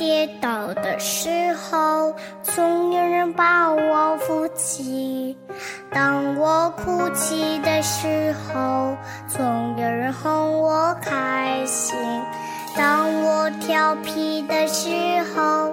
跌倒的时候，总有人把我扶起；当我哭泣的时候，总有人哄我开心；当我调皮的时候，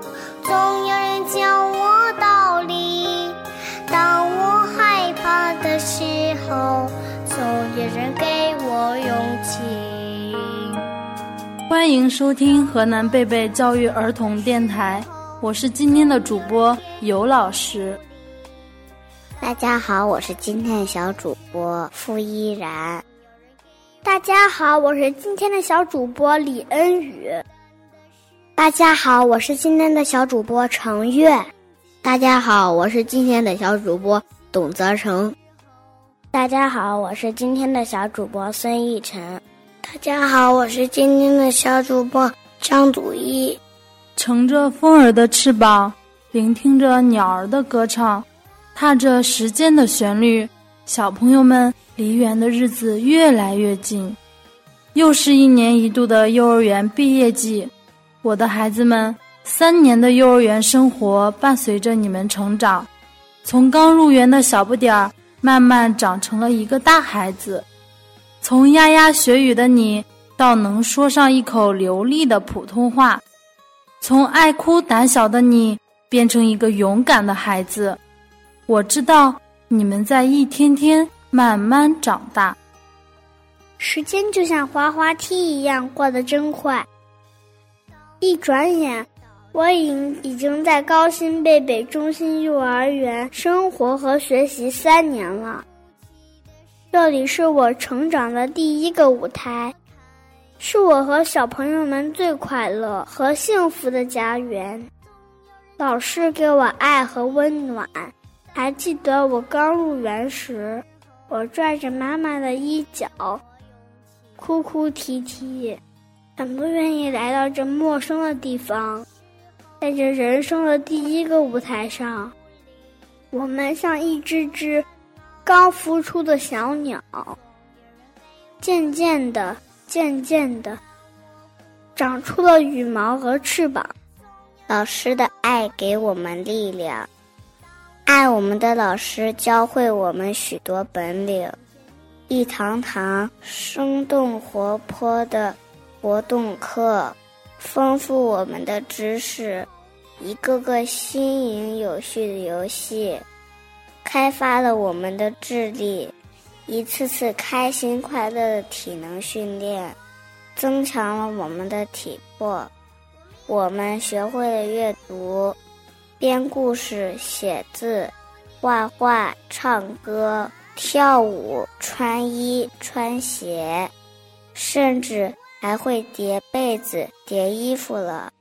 欢迎收听河南贝贝教育儿童电台，我是今天的主播尤老师。大家好，我是今天的小主播付依然。大家好，我是今天的小主播李恩宇。大家好，我是今天的小主播程月。大家好，我是今天的小主播董泽成。大家好，我是今天的小主播孙逸晨。大家好，我是今天的小主播张祖一。乘着风儿的翅膀，聆听着鸟儿的歌唱，踏着时间的旋律，小朋友们离园的日子越来越近。又是一年一度的幼儿园毕业季，我的孩子们，三年的幼儿园生活伴随着你们成长，从刚入园的小不点儿，慢慢长成了一个大孩子。从牙牙学语的你，到能说上一口流利的普通话；从爱哭胆小的你，变成一个勇敢的孩子。我知道你们在一天天慢慢长大。时间就像滑滑梯一样过得真快，一转眼，我已已经在高新贝贝中心幼儿园生活和学习三年了。这里是我成长的第一个舞台，是我和小朋友们最快乐和幸福的家园。老师给我爱和温暖。还记得我刚入园时，我拽着妈妈的衣角，哭哭啼啼，很不愿意来到这陌生的地方。在这人生的第一个舞台上，我们像一只只。刚孵出的小鸟，渐渐的、渐渐的，长出了羽毛和翅膀。老师的爱给我们力量，爱我们的老师教会我们许多本领，一堂堂生动活泼的活动课，丰富我们的知识；一个个新颖有趣的游戏。开发了我们的智力，一次次开心快乐的体能训练，增强了我们的体魄。我们学会了阅读、编故事、写字、画画、唱歌、跳舞、穿衣、穿鞋，甚至还会叠被子、叠衣服了。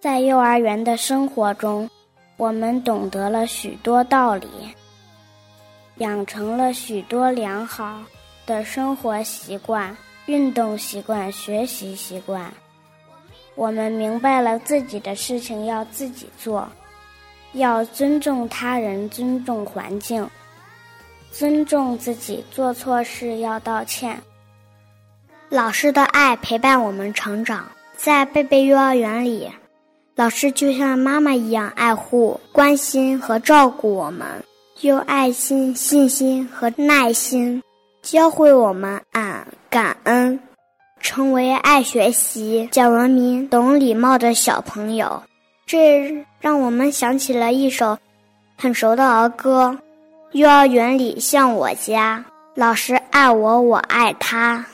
在幼儿园的生活中，我们懂得了许多道理。养成了许多良好的生活习惯、运动习惯、学习习惯。我们明白了自己的事情要自己做，要尊重他人、尊重环境、尊重自己。做错事要道歉。老师的爱陪伴我们成长，在贝贝幼儿园里，老师就像妈妈一样爱护、关心和照顾我们。用爱心、信心和耐心教会我们爱、感恩，成为爱学习、讲文明、懂礼貌的小朋友。这让我们想起了一首很熟的儿歌：“幼儿园里像我家，老师爱我，我爱他。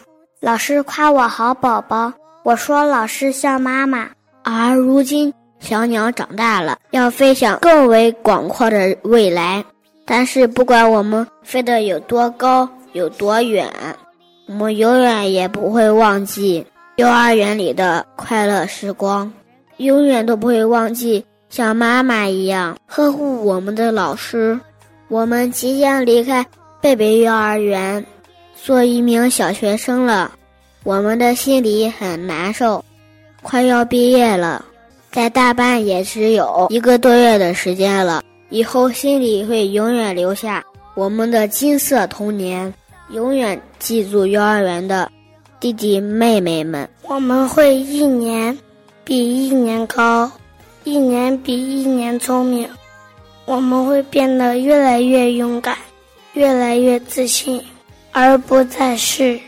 老师夸我好宝宝，我说老师像妈妈。而如今，小鸟长大了，要飞向更为广阔的未来。”但是，不管我们飞得有多高、有多远，我们永远也不会忘记幼儿园里的快乐时光，永远都不会忘记像妈妈一样呵护我们的老师。我们即将离开贝贝幼儿园，做一名小学生了，我们的心里很难受。快要毕业了，在大班也只有一个多月的时间了。以后心里会永远留下我们的金色童年，永远记住幼儿园的弟弟妹妹们。我们会一年比一年高，一年比一年聪明。我们会变得越来越勇敢，越来越自信，而不再是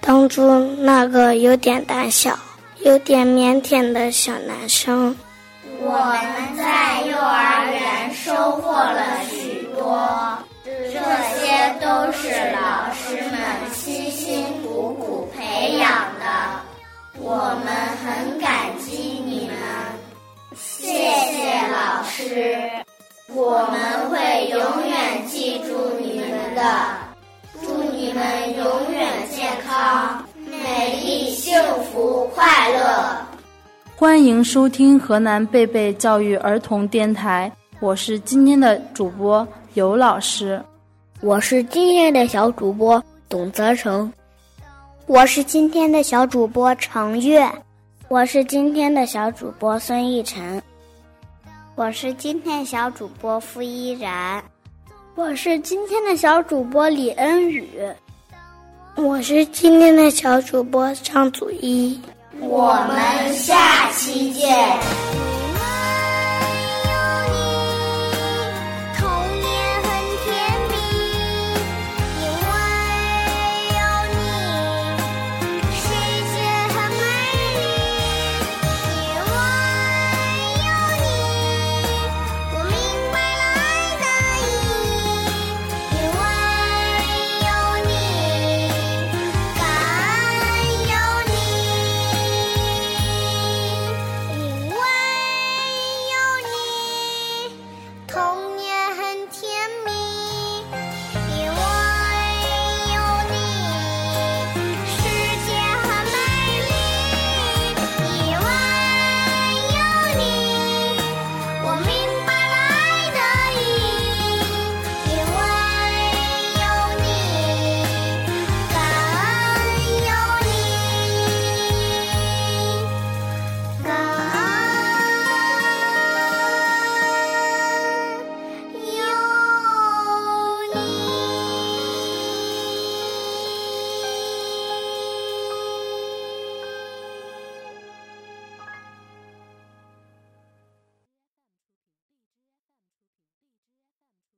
当初那个有点胆小、有点腼腆的小男生。我们在幼儿园收获了许多，这些都是老师们辛辛苦苦培养的，我们很感激你们，谢谢老师，我们会永远记住你们的，祝你们永远健康、美丽、幸福、快乐。欢迎收听河南贝贝教育儿童电台，我是今天的主播尤老师，我是今天的小主播董泽成，我是今天的小主播程月，我是今天的小主播孙逸晨，我是今天小主播付依然，我是今天的小主播李恩宇，我是今天的小主播张祖一。我们下期见。